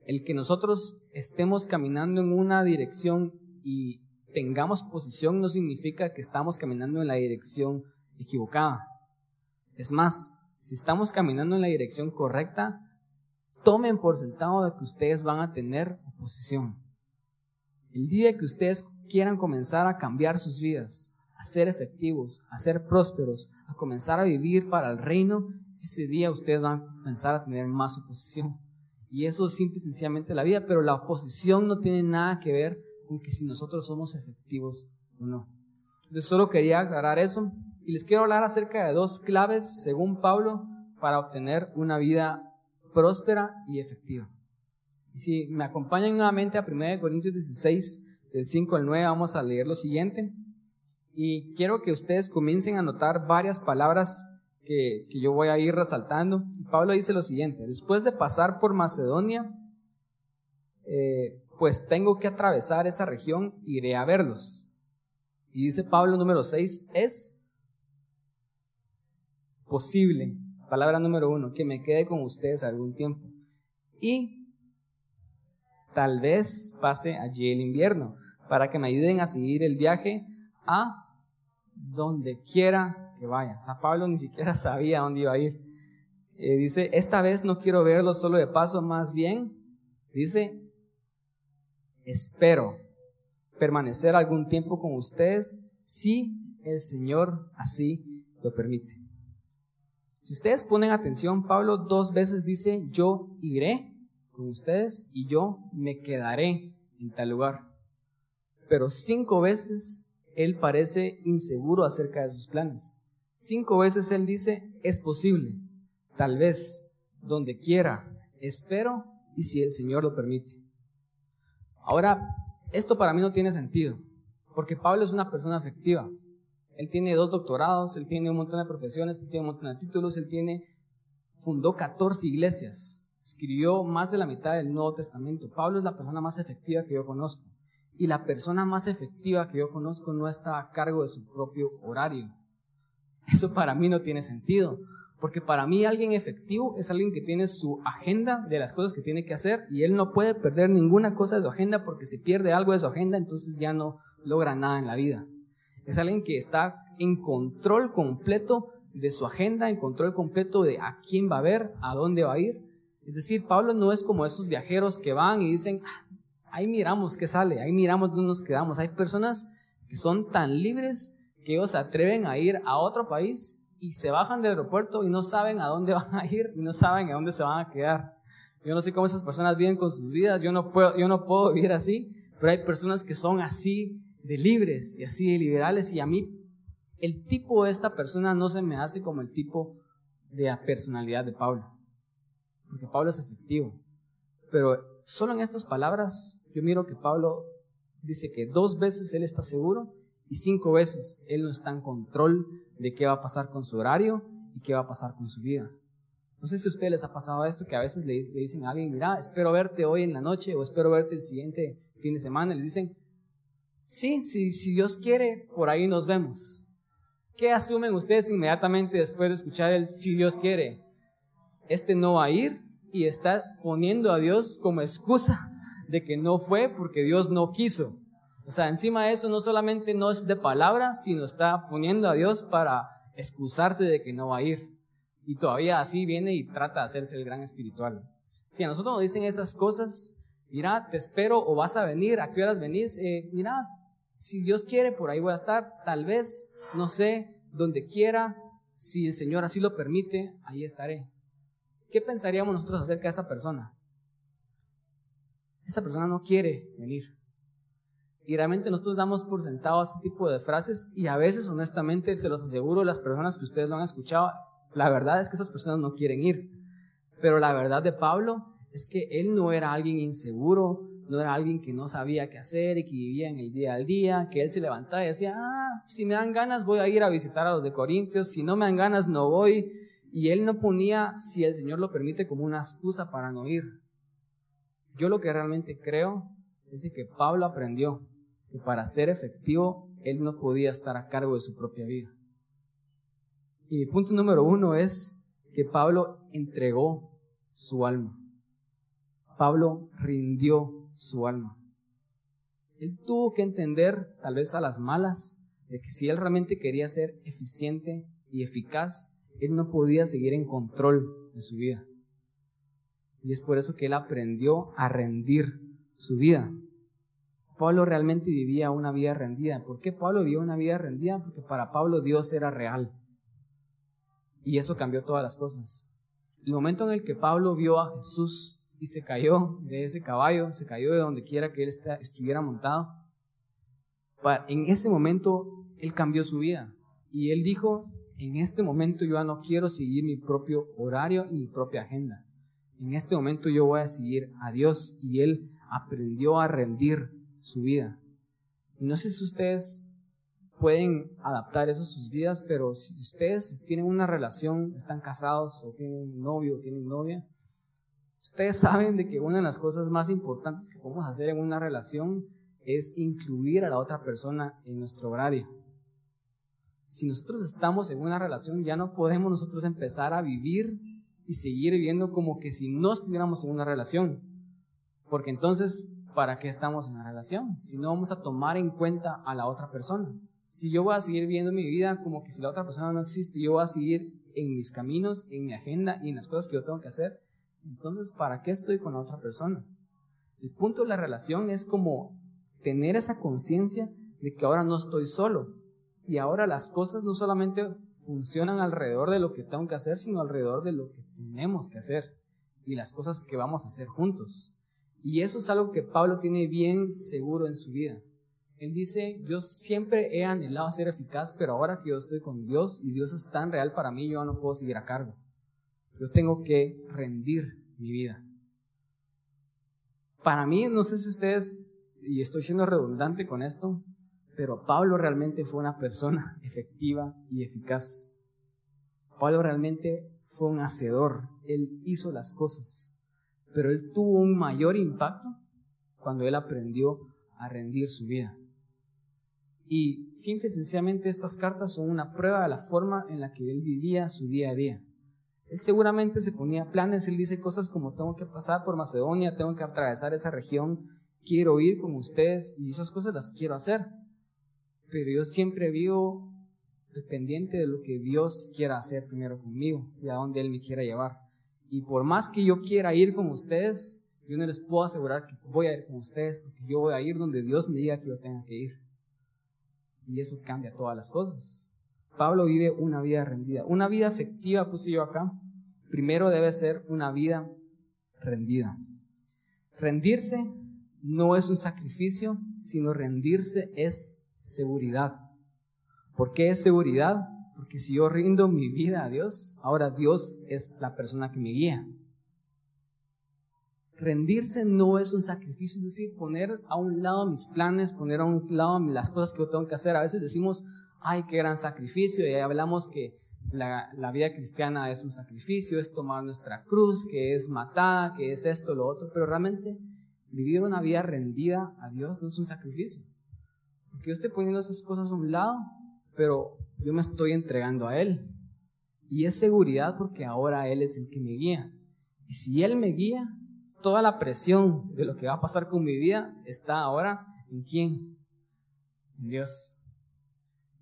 El que nosotros estemos caminando en una dirección y tengamos posición no significa que estamos caminando en la dirección equivocada. Es más, si estamos caminando en la dirección correcta, tomen por sentado de que ustedes van a tener oposición. El día que ustedes quieran comenzar a cambiar sus vidas, a ser efectivos, a ser prósperos, a comenzar a vivir para el reino, ese día ustedes van a comenzar a tener más oposición. Y eso es simple y sencillamente la vida, pero la oposición no tiene nada que ver que si nosotros somos efectivos o no. Entonces solo quería aclarar eso y les quiero hablar acerca de dos claves, según Pablo, para obtener una vida próspera y efectiva. Y si me acompañan nuevamente a 1 Corintios 16, del 5 al 9, vamos a leer lo siguiente. Y quiero que ustedes comiencen a notar varias palabras que, yo voy a ir resaltando. Pablo dice lo siguiente, después de pasar por Macedonia, eh, pues tengo que atravesar esa región, iré a verlos. Y dice Pablo número 6, es posible, palabra número uno, que me quede con ustedes algún tiempo. Y tal vez pase allí el invierno, para que me ayuden a seguir el viaje a donde quiera que vaya. Sea, Pablo ni siquiera sabía dónde iba a ir. Eh, dice, esta vez no quiero verlos solo de paso, más bien, dice, espero permanecer algún tiempo con ustedes si el Señor así lo permite. Si ustedes ponen atención, Pablo dos veces dice, yo iré con ustedes y yo me quedaré en tal lugar. Pero cinco veces él parece inseguro acerca de sus planes. Cinco veces él dice, es posible, tal vez, donde quiera, espero y si el Señor lo permite. Ahora, esto para mí no tiene sentido, porque Pablo es una persona afectiva. Él tiene dos doctorados, él tiene un montón de profesiones, él tiene un montón de títulos, él tiene, fundó 14 iglesias, escribió más de la mitad del Nuevo Testamento. Pablo es la persona más efectiva que yo conozco. Y la persona más efectiva que yo conozco no está a cargo de su propio horario. Eso para mí no tiene sentido. Porque para mí alguien efectivo es alguien que tiene su agenda de las cosas que tiene que hacer y él no puede perder ninguna cosa de su agenda porque si pierde algo de su agenda entonces ya no logra nada en la vida. Es alguien que está en control completo de su agenda, en control completo de a quién va a ver, a dónde va a ir. Es decir, Pablo no es como esos viajeros que van y dicen, ah, ahí miramos qué sale, ahí miramos dónde nos quedamos. Hay personas que son tan libres que ellos se atreven a ir a otro país y se bajan del aeropuerto y no saben a dónde van a ir y no saben a dónde se van a quedar. Yo no sé cómo esas personas viven con sus vidas, yo no puedo, yo no puedo vivir así, pero hay personas que son así de libres y así de liberales y a mí el tipo de esta persona no se me hace como el tipo de personalidad de Pablo, porque Pablo es efectivo, pero solo en estas palabras yo miro que Pablo dice que dos veces él está seguro y cinco veces él no está en control de qué va a pasar con su horario y qué va a pasar con su vida. No sé si a ustedes les ha pasado esto, que a veces le, dicen a alguien, mira, espero verte hoy en la noche o espero verte el siguiente fin de semana. Le dicen, sí, sí, si Dios quiere, por ahí nos vemos. ¿Qué asumen ustedes inmediatamente después de escuchar el si Dios quiere? Este no va a ir y está poniendo a Dios como excusa de que no fue porque Dios no quiso. O sea, encima de eso no solamente no es de palabra, sino está poniendo a Dios para excusarse de que no va a ir. Y todavía así viene y trata de hacerse el gran espiritual. Si a nosotros nos dicen esas cosas, mira, te espero o vas a venir, ¿a qué horas venís? Eh, mira, si Dios quiere, por ahí voy a estar, tal vez, no sé, donde quiera, si el Señor así lo permite, ahí estaré. ¿Qué pensaríamos nosotros acerca de esa persona? Esa persona no quiere venir. Y realmente nosotros damos por sentado este tipo de frases y a veces, honestamente, se los aseguro, las personas que ustedes lo han escuchado, la verdad es que esas personas no quieren ir. Pero la verdad de Pablo es que él no era alguien inseguro, no era alguien que no sabía qué hacer y que vivía en el día al día, que él se levantaba y decía, ah, si me dan ganas voy a ir a visitar a los de Corintios, si no me dan ganas no voy. Y él no ponía, si el Señor lo permite, como una excusa para no ir. Yo lo que realmente creo es que Pablo aprendió que para ser efectivo, él no podía estar a cargo de su propia vida. Y mi punto número uno es que Pablo entregó su alma. Pablo rindió su alma. Él tuvo que entender, tal vez a las malas, de que si él realmente quería ser eficiente y eficaz, él no podía seguir en control de su vida. Y es por eso que él aprendió a rendir su vida. Pablo realmente vivía una vida rendida. ¿Por qué Pablo vivía una vida rendida? Porque para Pablo Dios era real. Y eso cambió todas las cosas. El momento en el que Pablo vio a Jesús y se cayó de ese caballo, se cayó de donde quiera que él estuviera montado, en ese momento él cambió su vida. Y él dijo, en este momento yo no quiero seguir mi propio horario y mi propia agenda. En este momento yo voy a seguir a Dios y él aprendió a rendir su vida. No sé si ustedes pueden adaptar eso a sus vidas, pero si ustedes tienen una relación, están casados o tienen novio o tienen novia, ustedes saben de que una de las cosas más importantes que podemos hacer en una relación es incluir a la otra persona en nuestro horario. Si nosotros estamos en una relación, ya no podemos nosotros empezar a vivir y seguir viviendo como que si no estuviéramos en una relación. Porque entonces, ¿para qué estamos en una relación? Si no vamos a tomar en cuenta a la otra persona si yo voy a seguir viendo mi vida como que si la otra persona no existe, yo voy a seguir en mis caminos, en mi agenda y en las cosas que yo tengo que hacer, entonces, ¿para qué estoy con la otra persona? El punto de la relación es como tener esa conciencia de que ahora no estoy solo y ahora las cosas no solamente funcionan alrededor de lo que tengo que hacer, sino alrededor de lo que tenemos que hacer y las cosas que vamos a hacer juntos. Y eso es algo que Pablo tiene bien seguro en su vida. Él dice, yo siempre he anhelado ser eficaz, pero ahora que yo estoy con Dios y Dios es tan real para mí, yo no puedo seguir a cargo. Yo tengo que rendir mi vida. Para mí, no sé si ustedes, y estoy siendo redundante con esto, pero Pablo realmente fue una persona efectiva y eficaz. Pablo realmente fue un hacedor, él hizo las cosas, pero él tuvo un mayor impacto cuando él aprendió a rendir su vida. Y simple y sencillamente estas cartas son una prueba de la forma en la que él vivía su día a día. Él seguramente se ponía planes, él dice cosas como tengo que pasar por Macedonia, tengo que atravesar esa región, quiero ir con ustedes y esas cosas las quiero hacer. Pero yo siempre vivo dependiente de lo que Dios quiera hacer primero conmigo y a dónde Él me quiera llevar. Y por más que yo quiera ir con ustedes, yo no les puedo asegurar que voy a ir con ustedes porque yo voy a ir donde Dios me diga que yo tenga que ir. Y eso cambia todas las cosas. Pablo vive una vida rendida. Una vida efectiva, puse yo acá. Primero debe ser una vida rendida. Rendirse no es un sacrificio, sino rendirse es seguridad. ¿Por qué es seguridad? Porque si yo rindo mi vida a Dios, ahora Dios es la persona que me guía rendirse no es un sacrificio, es decir, poner a un lado mis planes, poner a un lado las cosas que yo tengo que hacer. A veces decimos, ay, qué gran sacrificio, y hablamos que la, vida cristiana es un sacrificio, es tomar nuestra cruz, que es matar, que es esto, lo otro, pero realmente vivir una vida rendida a Dios no es un sacrificio. Porque yo estoy poniendo esas cosas a un lado, pero yo me estoy entregando a Él. Y es seguridad porque ahora Él es el que me guía. Y si Él me guía, toda la presión de lo que va a pasar con mi vida está ahora en quién? En Dios.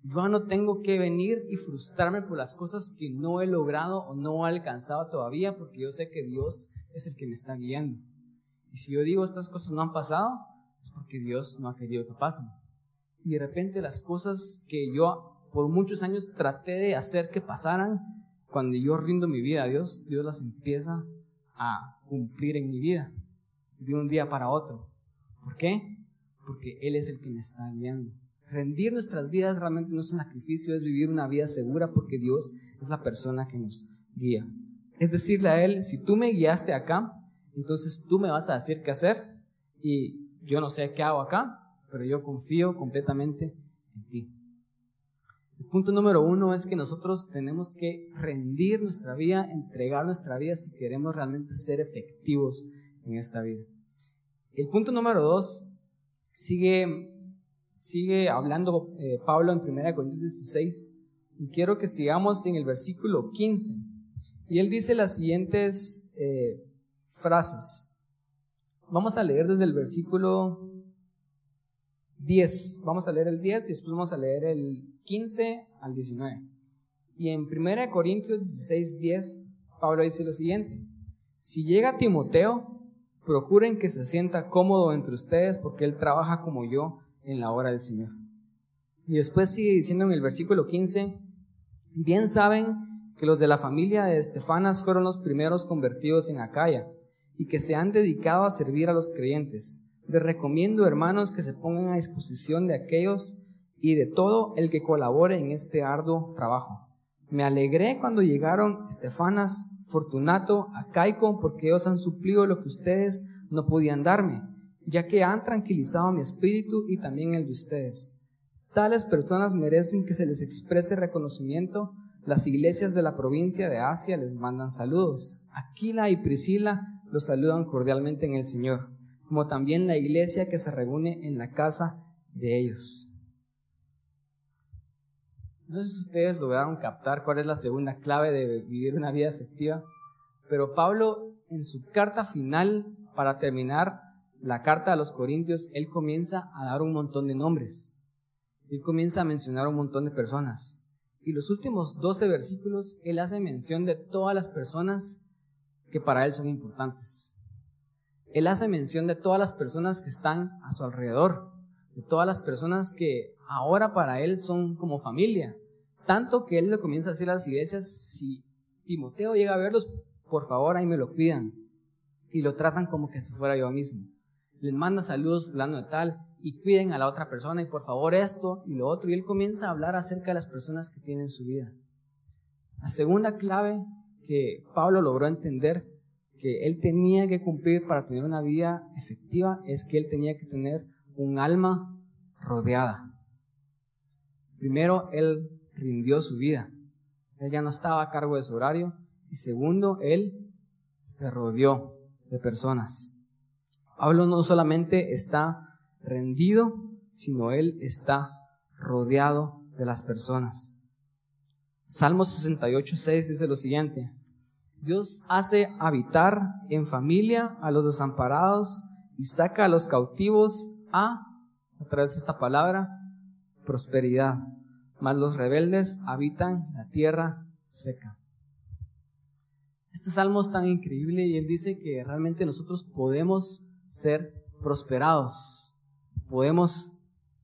Yo no tengo que venir y frustrarme por las cosas que no he logrado o no he alcanzado todavía, porque yo sé que Dios es el que me está guiando. Y si yo digo estas cosas no han pasado, es porque Dios no ha querido que pasen. Y de repente las cosas que yo por muchos años traté de hacer que pasaran, cuando yo rindo mi vida a Dios, Dios las empieza a cumplir en mi vida de un día para otro. ¿Por qué? Porque Él es el que me está guiando. Rendir nuestras vidas realmente no es un sacrificio, es vivir una vida segura porque Dios es la persona que nos guía. Es decirle a Él, si tú me guiaste acá, entonces tú me vas a decir qué hacer y yo no sé qué hago acá, pero yo confío completamente en ti. El punto número uno es que nosotros tenemos que rendir nuestra vida, entregar nuestra vida si queremos realmente ser efectivos en esta vida. El punto número dos sigue, sigue hablando eh, Pablo en 1 Corintios 16 y quiero que sigamos en el versículo 15. Y él dice las siguientes eh, frases. Vamos a leer desde el versículo 10. Vamos a leer el 10 y después vamos a leer el 15 al 19. Y en 1 Corintios 16, 10, Pablo dice lo siguiente. Si llega Timoteo, procuren que se sienta cómodo entre ustedes porque él trabaja como yo en la hora del Señor. Y después sigue diciendo en el versículo 15, bien saben que los de la familia de Estefanas fueron los primeros convertidos en Acaya y que se han dedicado a servir a los creyentes. Les recomiendo, hermanos, que se pongan a disposición de aquellos y de todo el que colabore en este arduo trabajo. Me alegré cuando llegaron Estefanas, Fortunato, Acaico, porque ellos han suplido lo que ustedes no podían darme, ya que han tranquilizado mi espíritu y también el de ustedes. Tales personas merecen que se les exprese reconocimiento. Las iglesias de la provincia de Asia les mandan saludos. Aquila y Priscila los saludan cordialmente en el Señor, como también la iglesia que se reúne en la casa de ellos. No sé si ustedes lograron captar cuál es la segunda clave de vivir una vida efectiva, pero Pablo en su carta final, para terminar la carta a los Corintios, él comienza a dar un montón de nombres. Él comienza a mencionar un montón de personas. Y los últimos 12 versículos, él hace mención de todas las personas que para él son importantes. Él hace mención de todas las personas que están a su alrededor, de todas las personas que ahora para él son como familia. Tanto que él le comienza a decir a las iglesias, si Timoteo llega a verlos, por favor ahí me lo cuidan. Y lo tratan como que si fuera yo mismo. Les manda saludos fulano de tal y cuiden a la otra persona y por favor esto y lo otro. Y él comienza a hablar acerca de las personas que tienen su vida. La segunda clave que Pablo logró entender que él tenía que cumplir para tener una vida efectiva es que él tenía que tener un alma rodeada. Primero, él rindió su vida. Él ya no estaba a cargo de su horario. Y segundo, él se rodeó de personas. Pablo no solamente está rendido, sino él está rodeado de las personas. Salmo 68, 6 dice lo siguiente. Dios hace habitar en familia a los desamparados y saca a los cautivos a, a través de esta palabra, prosperidad. Mas los rebeldes habitan la tierra seca. Este salmo es tan increíble y él dice que realmente nosotros podemos ser prosperados. Podemos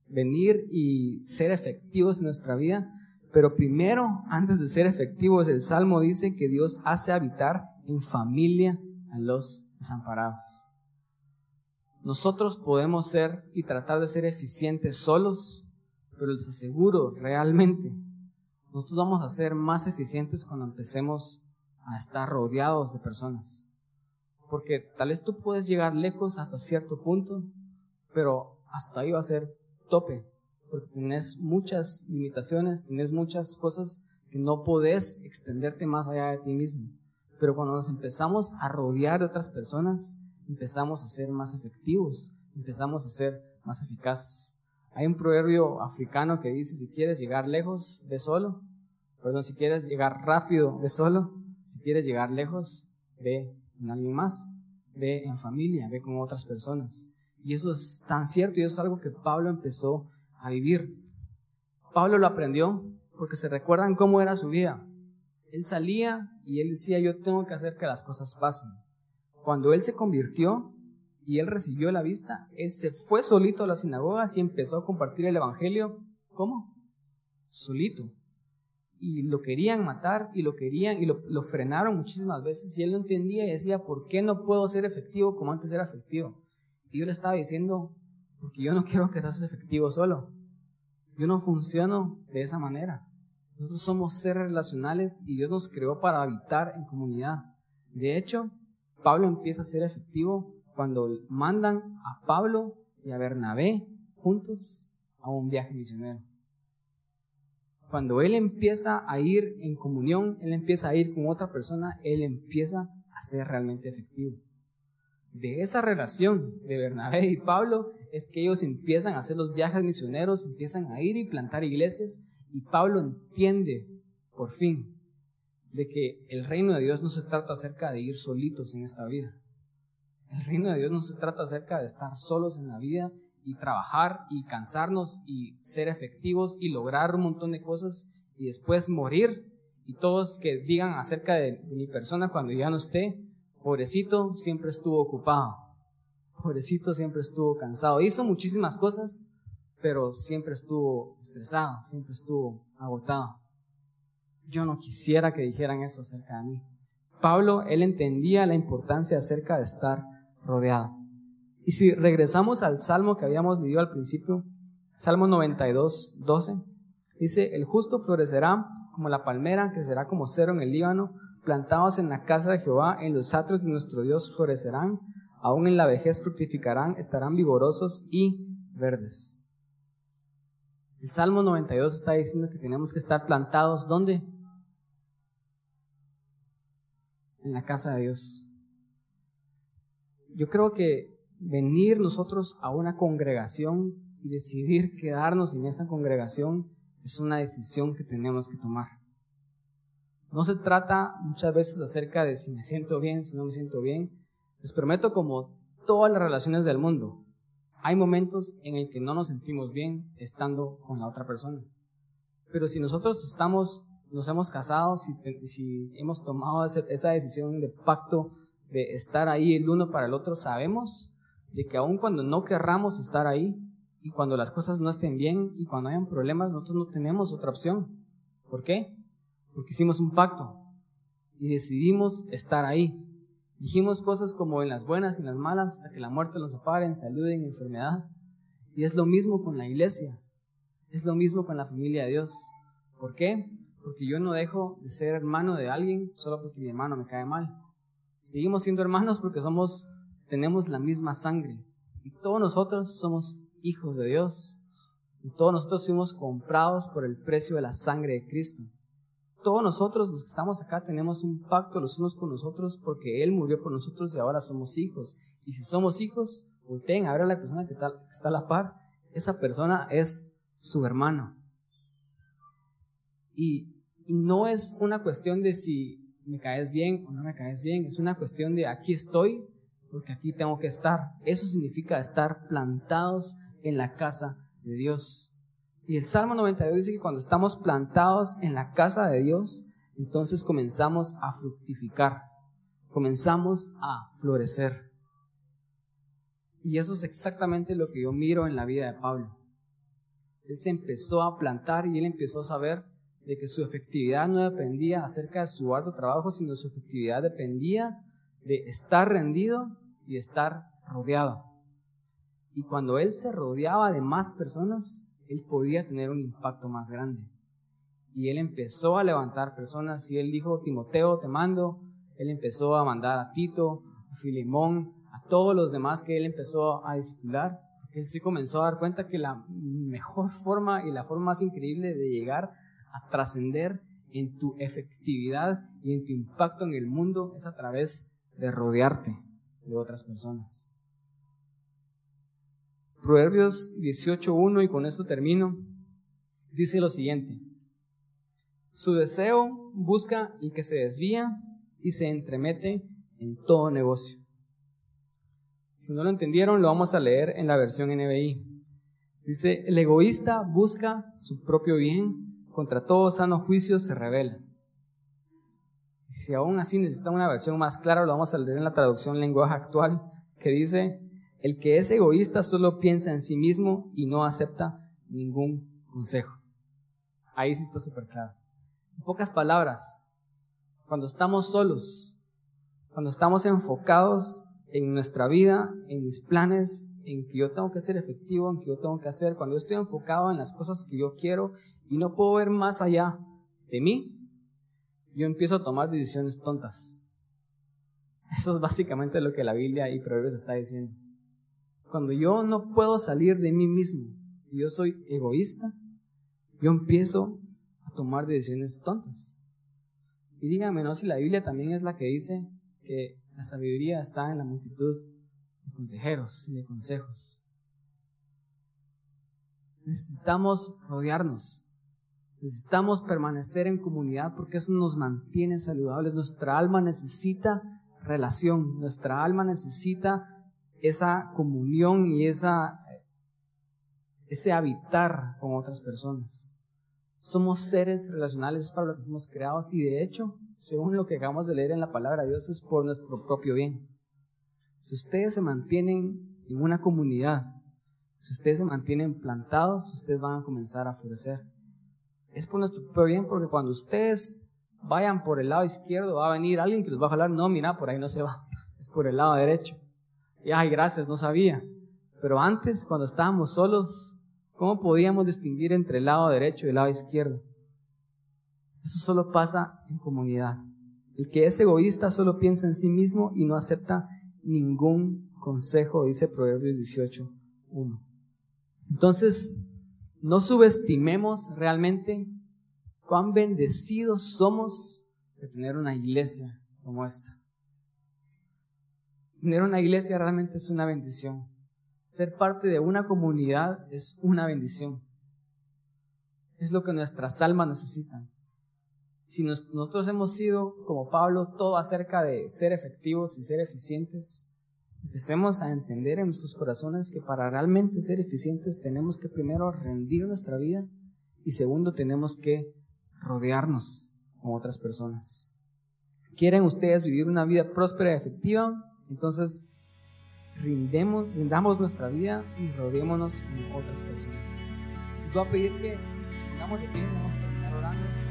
venir y ser efectivos en nuestra vida pero primero, antes de ser efectivos, el Salmo dice que Dios hace habitar en familia a los desamparados. Nosotros podemos ser y tratar de ser eficientes solos, pero les aseguro realmente, nosotros vamos a ser más eficientes cuando empecemos a estar rodeados de personas. Porque tal vez tú puedes llegar lejos hasta cierto punto, pero hasta ahí va a ser tope porque tienes muchas limitaciones, tienes muchas cosas que no podés extenderte más allá de ti mismo. Pero cuando nos empezamos a rodear de otras personas, empezamos a ser más efectivos, empezamos a ser más eficaces. Hay un proverbio africano que dice, si quieres llegar lejos, ve solo. Perdón, si quieres llegar rápido, ve solo. Si quieres llegar lejos, ve en alguien más, ve en familia, ve con otras personas. Y eso es tan cierto y eso es algo que Pablo empezó a vivir. Pablo lo aprendió porque se recuerdan cómo era su vida. Él salía y él decía, yo tengo que hacer que las cosas pasen. Cuando él se convirtió y él recibió la vista, él se fue solito a las sinagogas y empezó a compartir el Evangelio. ¿Cómo? Solito. Y lo querían matar y lo querían y lo, frenaron muchísimas veces y él no entendía y decía, ¿por qué no puedo ser efectivo como antes era efectivo? Y yo le estaba diciendo, porque yo no quiero que seas efectivo solo. Yo no funciono de esa manera. Nosotros somos seres relacionales y Dios nos creó para habitar en comunidad. De hecho, Pablo empieza a ser efectivo cuando mandan a Pablo y a Bernabé juntos a un viaje misionero. Cuando él empieza a ir en comunión, él empieza a ir con otra persona, él empieza a ser realmente efectivo. De esa relación de Bernabé y Pablo es que ellos empiezan a hacer los viajes misioneros, empiezan a ir y plantar iglesias, y Pablo entiende, por fin, de que el reino de Dios no se trata acerca de ir solitos en esta vida. El reino de Dios no se trata acerca de estar solos en la vida y trabajar y cansarnos y ser efectivos y lograr un montón de cosas y después morir y todos que digan acerca de mi persona cuando ya no esté, pobrecito siempre estuvo ocupado, pobrecito siempre estuvo cansado, hizo muchísimas cosas, pero siempre estuvo estresado, siempre estuvo agotado. Yo no quisiera que dijeran eso acerca de mí. Pablo, él entendía la importancia acerca de estar rodeado. Y si regresamos al salmo que habíamos leído al principio, Salmo 92, 12, dice, el justo florecerá como la palmera, crecerá como cero en el Líbano, plantados en la casa de Jehová, en los atrios de nuestro Dios florecerán, aún en la vejez fructificarán, estarán vigorosos y verdes. El Salmo 92 está diciendo que tenemos que estar plantados, ¿dónde? En la casa de Dios. Yo creo que venir nosotros a una congregación y decidir quedarnos en esa congregación es una decisión que tenemos que tomar. No se trata muchas veces acerca de si me siento bien, si no me siento bien. Les prometo como todas las relaciones del mundo, hay momentos en el que no nos sentimos bien estando con la otra persona. Pero si nosotros estamos, nos hemos casado, si, si hemos tomado esa decisión de pacto de estar ahí el uno para el otro, sabemos de que aun cuando no querramos estar ahí y cuando las cosas no estén bien y cuando hayan problemas, nosotros no tenemos otra opción. ¿Por qué? Porque hicimos un pacto y decidimos estar ahí. Dijimos cosas como en las buenas y en las malas hasta que la muerte nos separe, en salud enfermedad. Y es lo mismo con la iglesia. Es lo mismo con la familia de Dios. ¿Por qué? Porque yo no dejo de ser hermano de alguien solo porque mi hermano me cae mal. Seguimos siendo hermanos porque somos, tenemos la misma sangre. Y todos nosotros somos hijos de Dios. Y todos nosotros fuimos comprados por el precio de la sangre de Cristo todos nosotros los que estamos acá tenemos un pacto los unos con los otros porque Él murió por nosotros y ahora somos hijos. Y si somos hijos, volteen a ver a la persona que está, que está a la par. Esa persona es su hermano. Y, y no es una cuestión de si me caes bien o no me caes bien, es una cuestión de aquí estoy porque aquí tengo que estar. Eso significa estar plantados en la casa de Dios. Y el Salmo 92 dice que cuando estamos plantados en la casa de Dios, entonces comenzamos a fructificar, comenzamos a florecer. Y eso es exactamente lo que yo miro en la vida de Pablo. Él se empezó a plantar y él empezó a saber de que su efectividad no dependía acerca de su arduo trabajo, sino su efectividad dependía de estar rendido y estar rodeado. Y cuando él se rodeaba de más personas, él podía tener un impacto más grande. Y él empezó a levantar personas y él dijo, Timoteo, te mando. Él empezó a mandar a Tito, a Filemón, a todos los demás que él empezó a discipular. Él sí comenzó a dar cuenta que la mejor forma y la forma más increíble de llegar a trascender en tu efectividad y en tu impacto en el mundo es a través de rodearte de otras personas. Proverbios 18.1, y con esto termino, dice lo siguiente. Su deseo busca el que se desvía y se entremete en todo negocio. Si no lo entendieron, lo vamos a leer en la versión NBI. Dice, el egoísta busca su propio bien, contra todo sano juicio se revela. Si aún así necesita una versión más clara, lo vamos a leer en la traducción lenguaje actual, que dice, el que es egoísta solo piensa en sí mismo y no acepta ningún consejo. Ahí sí está súper claro. En pocas palabras, cuando estamos solos, cuando estamos enfocados en nuestra vida, en mis planes, en que yo tengo que ser efectivo, en que yo tengo que hacer, cuando yo estoy enfocado en las cosas que yo quiero y no puedo ver más allá de mí, yo empiezo a tomar decisiones tontas. Eso es básicamente lo que la Biblia y Proverbios está diciendo. Cuando yo no puedo salir de mí mismo y yo soy egoísta, yo empiezo a tomar decisiones tontas. Y dígame, ¿no? Si la Biblia también es la que dice que la sabiduría está en la multitud de consejeros y de consejos. Necesitamos rodearnos. Necesitamos permanecer en comunidad porque eso nos mantiene saludables. Nuestra alma necesita relación. Nuestra alma necesita esa comunión y esa, ese habitar con otras personas. Somos seres relacionales, es para lo que fuimos creados y de hecho, según lo que acabamos de leer en la palabra de Dios, es por nuestro propio bien. Si ustedes se mantienen en una comunidad, si ustedes se mantienen plantados, ustedes van a comenzar a florecer. Es por nuestro propio bien porque cuando ustedes vayan por el lado izquierdo va a venir alguien que los va a jalar, no, mira, por ahí no se va, es por el lado derecho. Y ay, gracias, no sabía. Pero antes, cuando estábamos solos, ¿cómo podíamos distinguir entre el lado derecho y el lado izquierdo? Eso solo pasa en comunidad. El que es egoísta solo piensa en sí mismo y no acepta ningún consejo, dice Proverbios 18, 1. Entonces, no subestimemos realmente cuán bendecidos somos de tener una iglesia como esta. Tener una iglesia realmente es una bendición. Ser parte de una comunidad es una bendición. Es lo que nuestras almas necesitan. Si nosotros hemos sido, como Pablo, todo acerca de ser efectivos y ser eficientes, empecemos a entender en nuestros corazones que para realmente ser eficientes tenemos que primero rendir nuestra vida y segundo tenemos que rodearnos con otras personas. ¿Quieren ustedes vivir una vida próspera y efectiva? Entonces, rindemos, rindamos nuestra vida y rodeémonos con otras personas. Les voy a pedir que tengamos de pie, vamos a terminar orando.